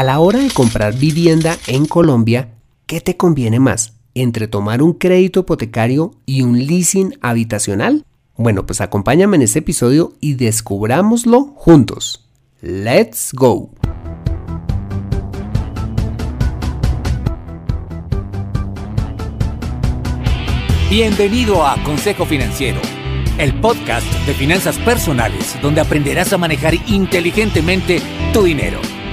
A la hora de comprar vivienda en Colombia, ¿qué te conviene más? ¿Entre tomar un crédito hipotecario y un leasing habitacional? Bueno, pues acompáñame en este episodio y descubrámoslo juntos. ¡Let's go! Bienvenido a Consejo Financiero, el podcast de finanzas personales donde aprenderás a manejar inteligentemente tu dinero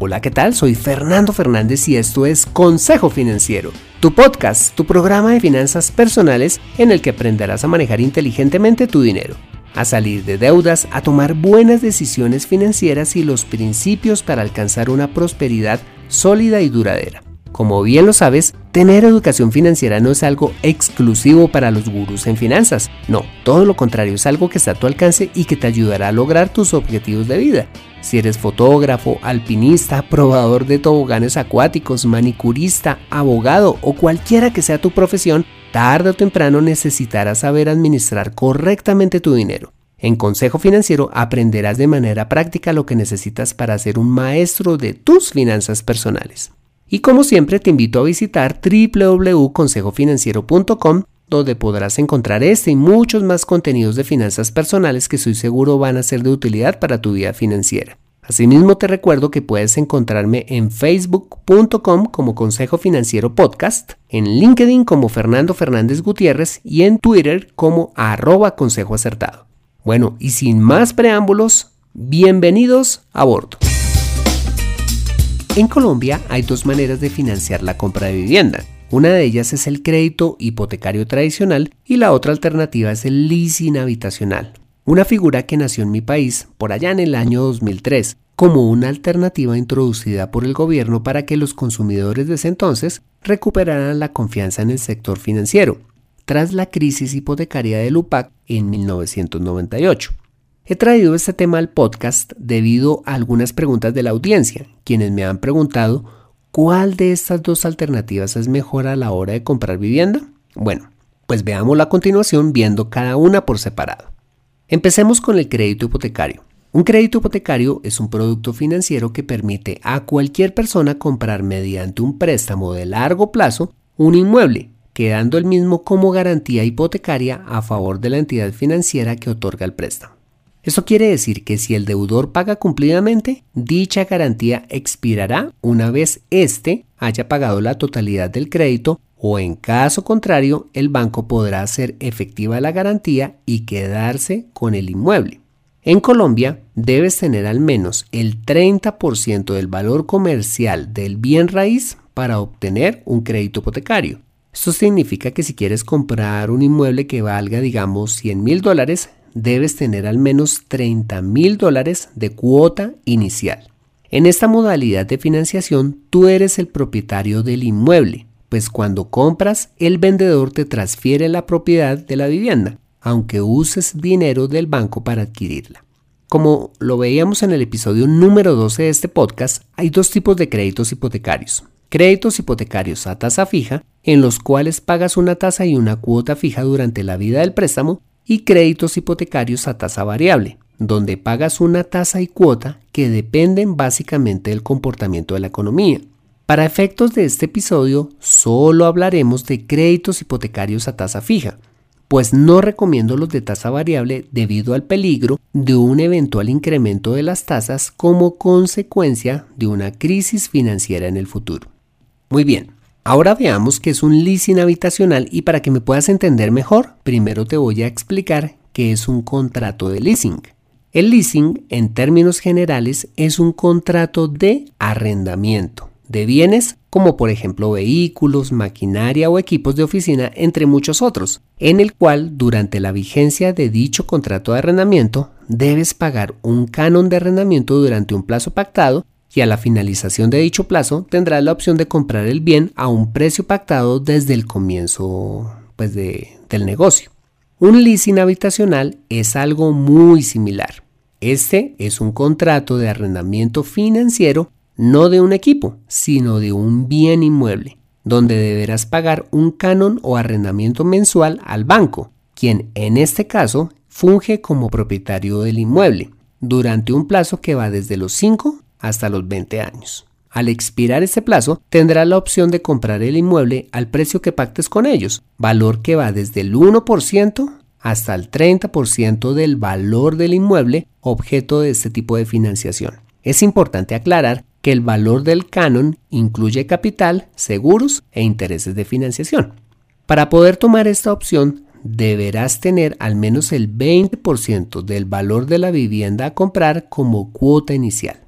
Hola, ¿qué tal? Soy Fernando Fernández y esto es Consejo Financiero, tu podcast, tu programa de finanzas personales en el que aprenderás a manejar inteligentemente tu dinero, a salir de deudas, a tomar buenas decisiones financieras y los principios para alcanzar una prosperidad sólida y duradera. Como bien lo sabes, tener educación financiera no es algo exclusivo para los gurús en finanzas. No, todo lo contrario, es algo que está a tu alcance y que te ayudará a lograr tus objetivos de vida. Si eres fotógrafo, alpinista, probador de toboganes acuáticos, manicurista, abogado o cualquiera que sea tu profesión, tarde o temprano necesitarás saber administrar correctamente tu dinero. En Consejo Financiero aprenderás de manera práctica lo que necesitas para ser un maestro de tus finanzas personales. Y como siempre te invito a visitar www.consejofinanciero.com donde podrás encontrar este y muchos más contenidos de finanzas personales que estoy seguro van a ser de utilidad para tu vida financiera. Asimismo te recuerdo que puedes encontrarme en facebook.com como Consejo Financiero Podcast, en LinkedIn como Fernando Fernández Gutiérrez y en Twitter como arroba Consejo Acertado. Bueno, y sin más preámbulos, bienvenidos a bordo. En Colombia hay dos maneras de financiar la compra de vivienda. Una de ellas es el crédito hipotecario tradicional y la otra alternativa es el leasing habitacional. Una figura que nació en mi país por allá en el año 2003 como una alternativa introducida por el gobierno para que los consumidores de ese entonces recuperaran la confianza en el sector financiero, tras la crisis hipotecaria del UPAC en 1998. He traído este tema al podcast debido a algunas preguntas de la audiencia, quienes me han preguntado cuál de estas dos alternativas es mejor a la hora de comprar vivienda. Bueno, pues veámoslo a continuación viendo cada una por separado. Empecemos con el crédito hipotecario. Un crédito hipotecario es un producto financiero que permite a cualquier persona comprar mediante un préstamo de largo plazo un inmueble, quedando el mismo como garantía hipotecaria a favor de la entidad financiera que otorga el préstamo. Esto quiere decir que si el deudor paga cumplidamente, dicha garantía expirará una vez éste haya pagado la totalidad del crédito o en caso contrario, el banco podrá hacer efectiva la garantía y quedarse con el inmueble. En Colombia, debes tener al menos el 30% del valor comercial del bien raíz para obtener un crédito hipotecario. Esto significa que si quieres comprar un inmueble que valga, digamos, 100 mil dólares, debes tener al menos 30 mil dólares de cuota inicial. En esta modalidad de financiación, tú eres el propietario del inmueble, pues cuando compras, el vendedor te transfiere la propiedad de la vivienda, aunque uses dinero del banco para adquirirla. Como lo veíamos en el episodio número 12 de este podcast, hay dos tipos de créditos hipotecarios. Créditos hipotecarios a tasa fija, en los cuales pagas una tasa y una cuota fija durante la vida del préstamo, y créditos hipotecarios a tasa variable, donde pagas una tasa y cuota que dependen básicamente del comportamiento de la economía. Para efectos de este episodio, solo hablaremos de créditos hipotecarios a tasa fija, pues no recomiendo los de tasa variable debido al peligro de un eventual incremento de las tasas como consecuencia de una crisis financiera en el futuro. Muy bien, Ahora veamos qué es un leasing habitacional y para que me puedas entender mejor, primero te voy a explicar qué es un contrato de leasing. El leasing, en términos generales, es un contrato de arrendamiento de bienes como por ejemplo vehículos, maquinaria o equipos de oficina, entre muchos otros, en el cual durante la vigencia de dicho contrato de arrendamiento debes pagar un canon de arrendamiento durante un plazo pactado y a la finalización de dicho plazo tendrás la opción de comprar el bien a un precio pactado desde el comienzo pues, del negocio. Un leasing habitacional es algo muy similar. Este es un contrato de arrendamiento financiero no de un equipo, sino de un bien inmueble, donde deberás pagar un canon o arrendamiento mensual al banco, quien en este caso funge como propietario del inmueble, durante un plazo que va desde los 5 hasta los 20 años. Al expirar ese plazo, tendrás la opción de comprar el inmueble al precio que pactes con ellos, valor que va desde el 1% hasta el 30% del valor del inmueble objeto de este tipo de financiación. Es importante aclarar que el valor del canon incluye capital, seguros e intereses de financiación. Para poder tomar esta opción, deberás tener al menos el 20% del valor de la vivienda a comprar como cuota inicial.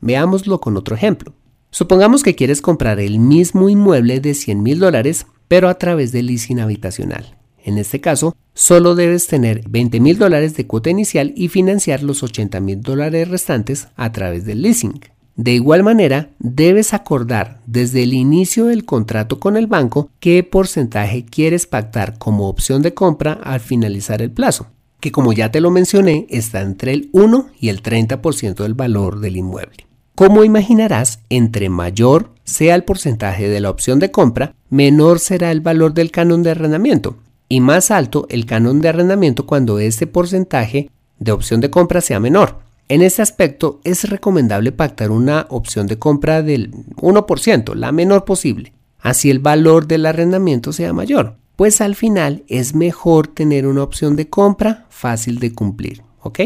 Veámoslo con otro ejemplo. Supongamos que quieres comprar el mismo inmueble de 100 mil dólares, pero a través del leasing habitacional. En este caso, solo debes tener 20 mil dólares de cuota inicial y financiar los 80 mil dólares restantes a través del leasing. De igual manera, debes acordar desde el inicio del contrato con el banco qué porcentaje quieres pactar como opción de compra al finalizar el plazo, que como ya te lo mencioné está entre el 1 y el 30% del valor del inmueble. Como imaginarás, entre mayor sea el porcentaje de la opción de compra, menor será el valor del canon de arrendamiento y más alto el canon de arrendamiento cuando este porcentaje de opción de compra sea menor. En este aspecto es recomendable pactar una opción de compra del 1%, la menor posible, así el valor del arrendamiento sea mayor, pues al final es mejor tener una opción de compra fácil de cumplir, ¿ok?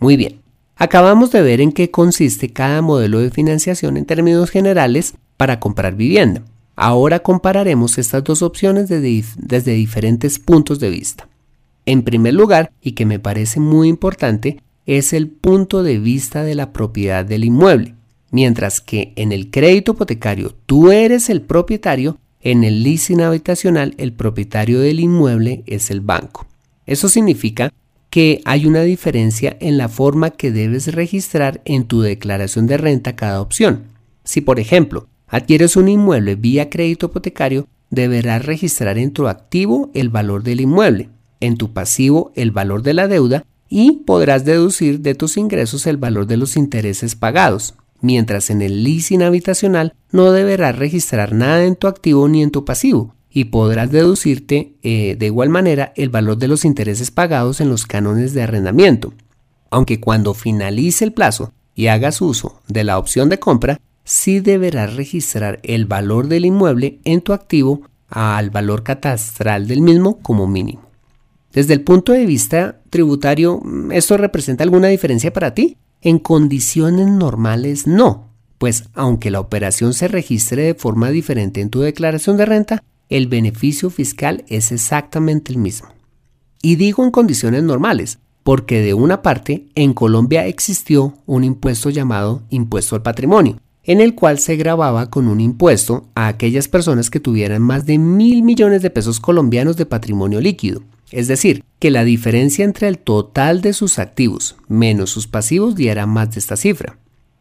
Muy bien. Acabamos de ver en qué consiste cada modelo de financiación en términos generales para comprar vivienda. Ahora compararemos estas dos opciones desde, diferentes puntos de vista. En primer lugar, y que me parece muy importante, es el punto de vista de la propiedad del inmueble. Mientras que en el crédito hipotecario tú eres el propietario, en el leasing habitacional el propietario del inmueble es el banco. Eso significa que hay una diferencia en la forma que debes registrar en tu declaración de renta cada opción. Si por ejemplo adquieres un inmueble vía crédito hipotecario, deberás registrar en tu activo el valor del inmueble, en tu pasivo el valor de la deuda y podrás deducir de tus ingresos el valor de los intereses pagados, mientras en el leasing habitacional no deberás registrar nada en tu activo ni en tu pasivo, y podrás deducirte eh, de igual manera el valor de los intereses pagados en los cánones de arrendamiento. Aunque cuando finalice el plazo y hagas uso de la opción de compra, sí deberás registrar el valor del inmueble en tu activo al valor catastral del mismo como mínimo. Desde el punto de vista tributario, ¿esto representa alguna diferencia para ti? En condiciones normales no, pues aunque la operación se registre de forma diferente en tu declaración de renta, el beneficio fiscal es exactamente el mismo. Y digo en condiciones normales, porque de una parte en Colombia existió un impuesto llamado impuesto al patrimonio, en el cual se grababa con un impuesto a aquellas personas que tuvieran más de mil millones de pesos colombianos de patrimonio líquido. Es decir, que la diferencia entre el total de sus activos menos sus pasivos diera más de esta cifra.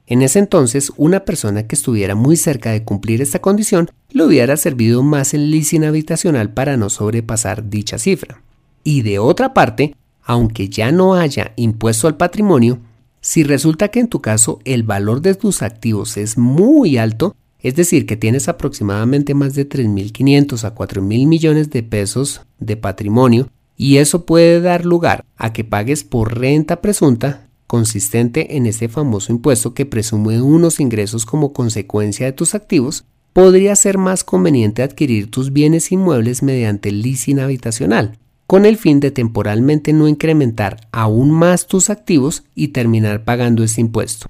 En ese entonces, una persona que estuviera muy cerca de cumplir esta condición le hubiera servido más el leasing habitacional para no sobrepasar dicha cifra. Y de otra parte, aunque ya no haya impuesto al patrimonio, si resulta que en tu caso el valor de tus activos es muy alto, es decir, que tienes aproximadamente más de 3.500 a 4.000 millones de pesos de patrimonio, y eso puede dar lugar a que pagues por renta presunta, consistente en ese famoso impuesto que presume unos ingresos como consecuencia de tus activos, podría ser más conveniente adquirir tus bienes inmuebles mediante leasing habitacional, con el fin de temporalmente no incrementar aún más tus activos y terminar pagando ese impuesto.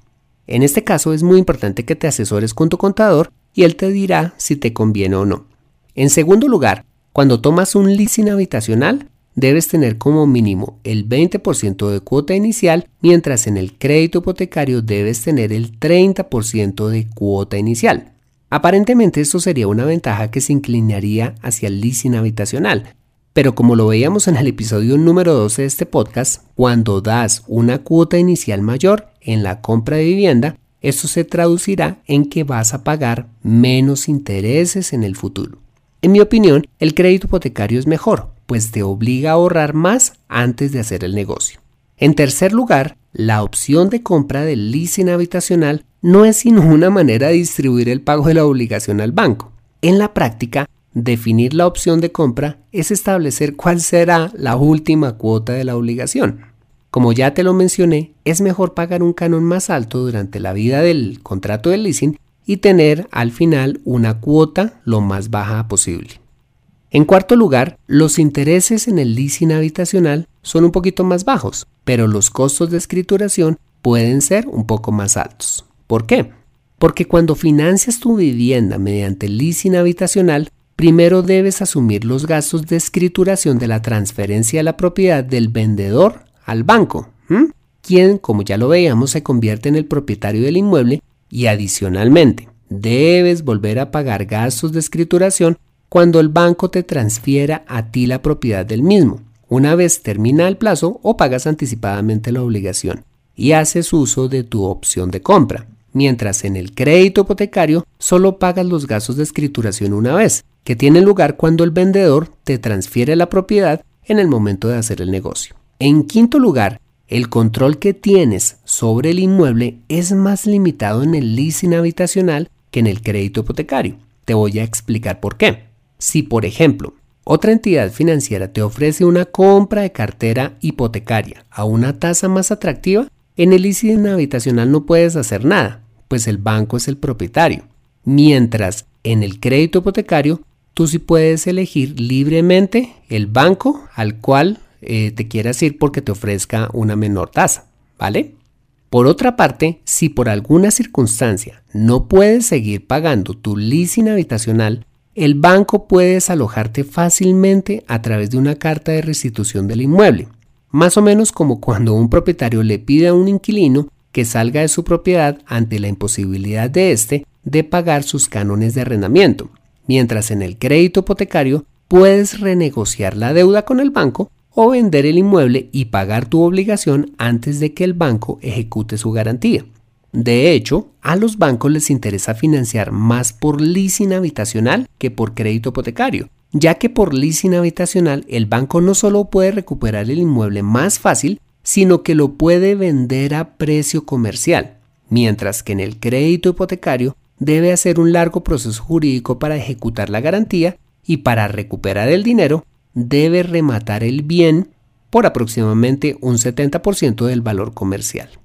En este caso es muy importante que te asesores con tu contador y él te dirá si te conviene o no. En segundo lugar, cuando tomas un leasing habitacional, debes tener como mínimo el 20% de cuota inicial, mientras en el crédito hipotecario debes tener el 30% de cuota inicial. Aparentemente esto sería una ventaja que se inclinaría hacia el leasing habitacional, pero como lo veíamos en el episodio número 12 de este podcast, cuando das una cuota inicial mayor en la compra de vivienda, eso se traducirá en que vas a pagar menos intereses en el futuro. En mi opinión, el crédito hipotecario es mejor, pues te obliga a ahorrar más antes de hacer el negocio. En tercer lugar, la opción de compra del leasing habitacional no es sino una manera de distribuir el pago de la obligación al banco. En la práctica, definir la opción de compra es establecer cuál será la última cuota de la obligación. Como ya te lo mencioné, es mejor pagar un canon más alto durante la vida del contrato de leasing y tener al final una cuota lo más baja posible. En cuarto lugar, los intereses en el leasing habitacional son un poquito más bajos, pero los costos de escrituración pueden ser un poco más altos. ¿Por qué? Porque cuando financias tu vivienda mediante leasing habitacional, primero debes asumir los gastos de escrituración de la transferencia de la propiedad del vendedor al banco, quien, como ya lo veíamos, se convierte en el propietario del inmueble y adicionalmente debes volver a pagar gastos de escrituración cuando el banco te transfiera a ti la propiedad del mismo, una vez termina el plazo o pagas anticipadamente la obligación y haces uso de tu opción de compra, mientras en el crédito hipotecario solo pagas los gastos de escrituración una vez, que tiene lugar cuando el vendedor te transfiere la propiedad en el momento de hacer el negocio. En quinto lugar, el control que tienes sobre el inmueble es más limitado en el leasing habitacional que en el crédito hipotecario. Te voy a explicar por qué. Si, por ejemplo, otra entidad financiera te ofrece una compra de cartera hipotecaria a una tasa más atractiva, en el leasing habitacional no puedes hacer nada, pues el banco es el propietario. Mientras en el crédito hipotecario, tú sí puedes elegir libremente el banco al cual eh, te quieras ir porque te ofrezca una menor tasa, ¿vale? Por otra parte, si por alguna circunstancia no puedes seguir pagando tu leasing habitacional, el banco puede desalojarte fácilmente a través de una carta de restitución del inmueble, más o menos como cuando un propietario le pide a un inquilino que salga de su propiedad ante la imposibilidad de éste de pagar sus cánones de arrendamiento, mientras en el crédito hipotecario puedes renegociar la deuda con el banco o vender el inmueble y pagar tu obligación antes de que el banco ejecute su garantía. De hecho, a los bancos les interesa financiar más por leasing habitacional que por crédito hipotecario, ya que por leasing habitacional el banco no solo puede recuperar el inmueble más fácil, sino que lo puede vender a precio comercial, mientras que en el crédito hipotecario debe hacer un largo proceso jurídico para ejecutar la garantía y para recuperar el dinero debe rematar el bien por aproximadamente un 70% del valor comercial.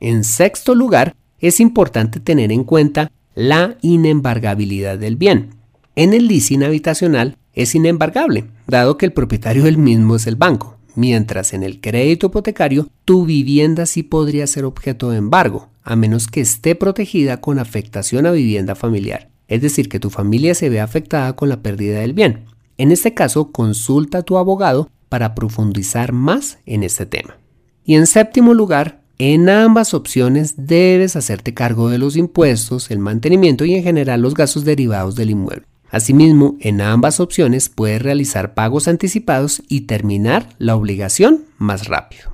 En sexto lugar, es importante tener en cuenta la inembargabilidad del bien. En el leasing habitacional es inembargable, dado que el propietario del mismo es el banco, mientras en el crédito hipotecario tu vivienda sí podría ser objeto de embargo, a menos que esté protegida con afectación a vivienda familiar, es decir, que tu familia se vea afectada con la pérdida del bien. En este caso, consulta a tu abogado para profundizar más en este tema. Y en séptimo lugar, en ambas opciones debes hacerte cargo de los impuestos, el mantenimiento y en general los gastos derivados del inmueble. Asimismo, en ambas opciones puedes realizar pagos anticipados y terminar la obligación más rápido.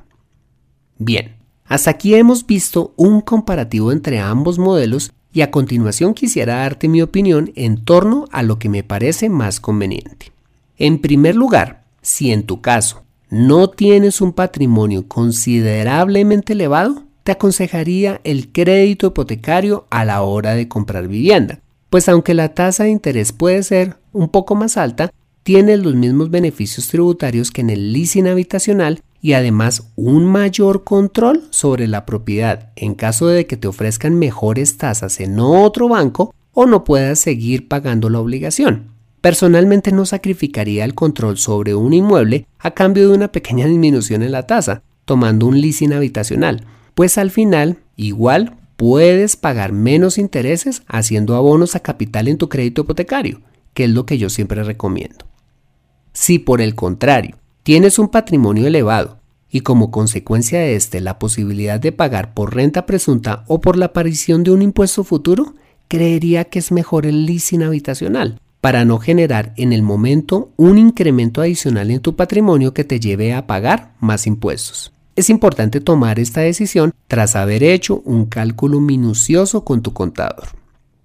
Bien, hasta aquí hemos visto un comparativo entre ambos modelos y a continuación quisiera darte mi opinión en torno a lo que me parece más conveniente. En primer lugar, si en tu caso no tienes un patrimonio considerablemente elevado, te aconsejaría el crédito hipotecario a la hora de comprar vivienda, pues aunque la tasa de interés puede ser un poco más alta, tienes los mismos beneficios tributarios que en el leasing habitacional y además un mayor control sobre la propiedad. En caso de que te ofrezcan mejores tasas en otro banco o no puedas seguir pagando la obligación. Personalmente no sacrificaría el control sobre un inmueble a cambio de una pequeña disminución en la tasa, tomando un leasing habitacional, pues al final igual puedes pagar menos intereses haciendo abonos a capital en tu crédito hipotecario, que es lo que yo siempre recomiendo. Si por el contrario tienes un patrimonio elevado y como consecuencia de este la posibilidad de pagar por renta presunta o por la aparición de un impuesto futuro, creería que es mejor el leasing habitacional, para no generar en el momento un incremento adicional en tu patrimonio que te lleve a pagar más impuestos. Es importante tomar esta decisión tras haber hecho un cálculo minucioso con tu contador.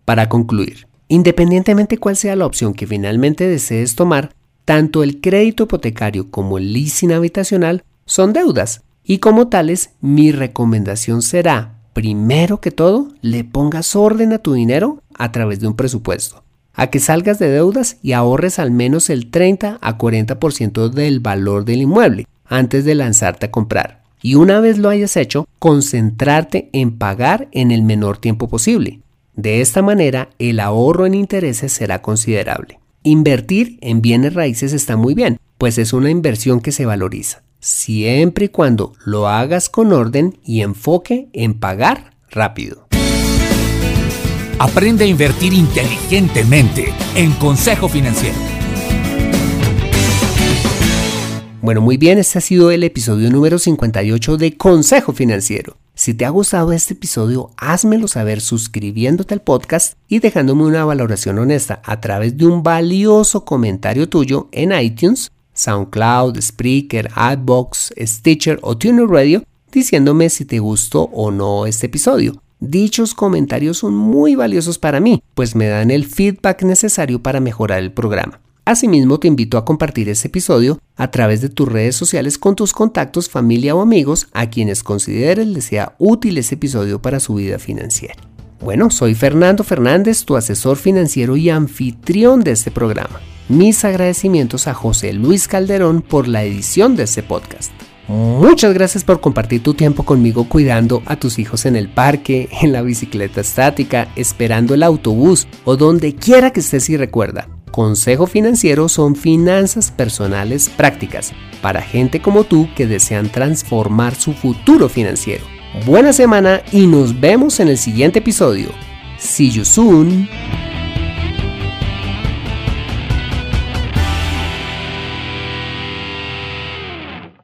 Para concluir, independientemente cuál sea la opción que finalmente desees tomar, tanto el crédito hipotecario como el leasing habitacional son deudas y como tales mi recomendación será, primero que todo, le pongas orden a tu dinero a través de un presupuesto, a que salgas de deudas y ahorres al menos el 30 a 40% del valor del inmueble antes de lanzarte a comprar y una vez lo hayas hecho, concentrarte en pagar en el menor tiempo posible. De esta manera, el ahorro en intereses será considerable. Invertir en bienes raíces está muy bien, pues es una inversión que se valoriza, siempre y cuando lo hagas con orden y enfoque en pagar rápido. Aprende a invertir inteligentemente en Consejo Financiero. Bueno, muy bien, este ha sido el episodio número 58 de Consejo Financiero. Si te ha gustado este episodio, házmelo saber suscribiéndote al podcast y dejándome una valoración honesta a través de un valioso comentario tuyo en iTunes, SoundCloud, Spreaker, AdBox, Stitcher o Tuner Radio, diciéndome si te gustó o no este episodio. Dichos comentarios son muy valiosos para mí, pues me dan el feedback necesario para mejorar el programa. Asimismo, te invito a compartir este episodio a través de tus redes sociales con tus contactos, familia o amigos a quienes consideres les sea útil este episodio para su vida financiera. Bueno, soy Fernando Fernández, tu asesor financiero y anfitrión de este programa. Mis agradecimientos a José Luis Calderón por la edición de este podcast. Muchas gracias por compartir tu tiempo conmigo cuidando a tus hijos en el parque, en la bicicleta estática, esperando el autobús o donde quiera que estés y recuerda. Consejo Financiero son finanzas personales prácticas para gente como tú que desean transformar su futuro financiero. Buena semana y nos vemos en el siguiente episodio. See you soon.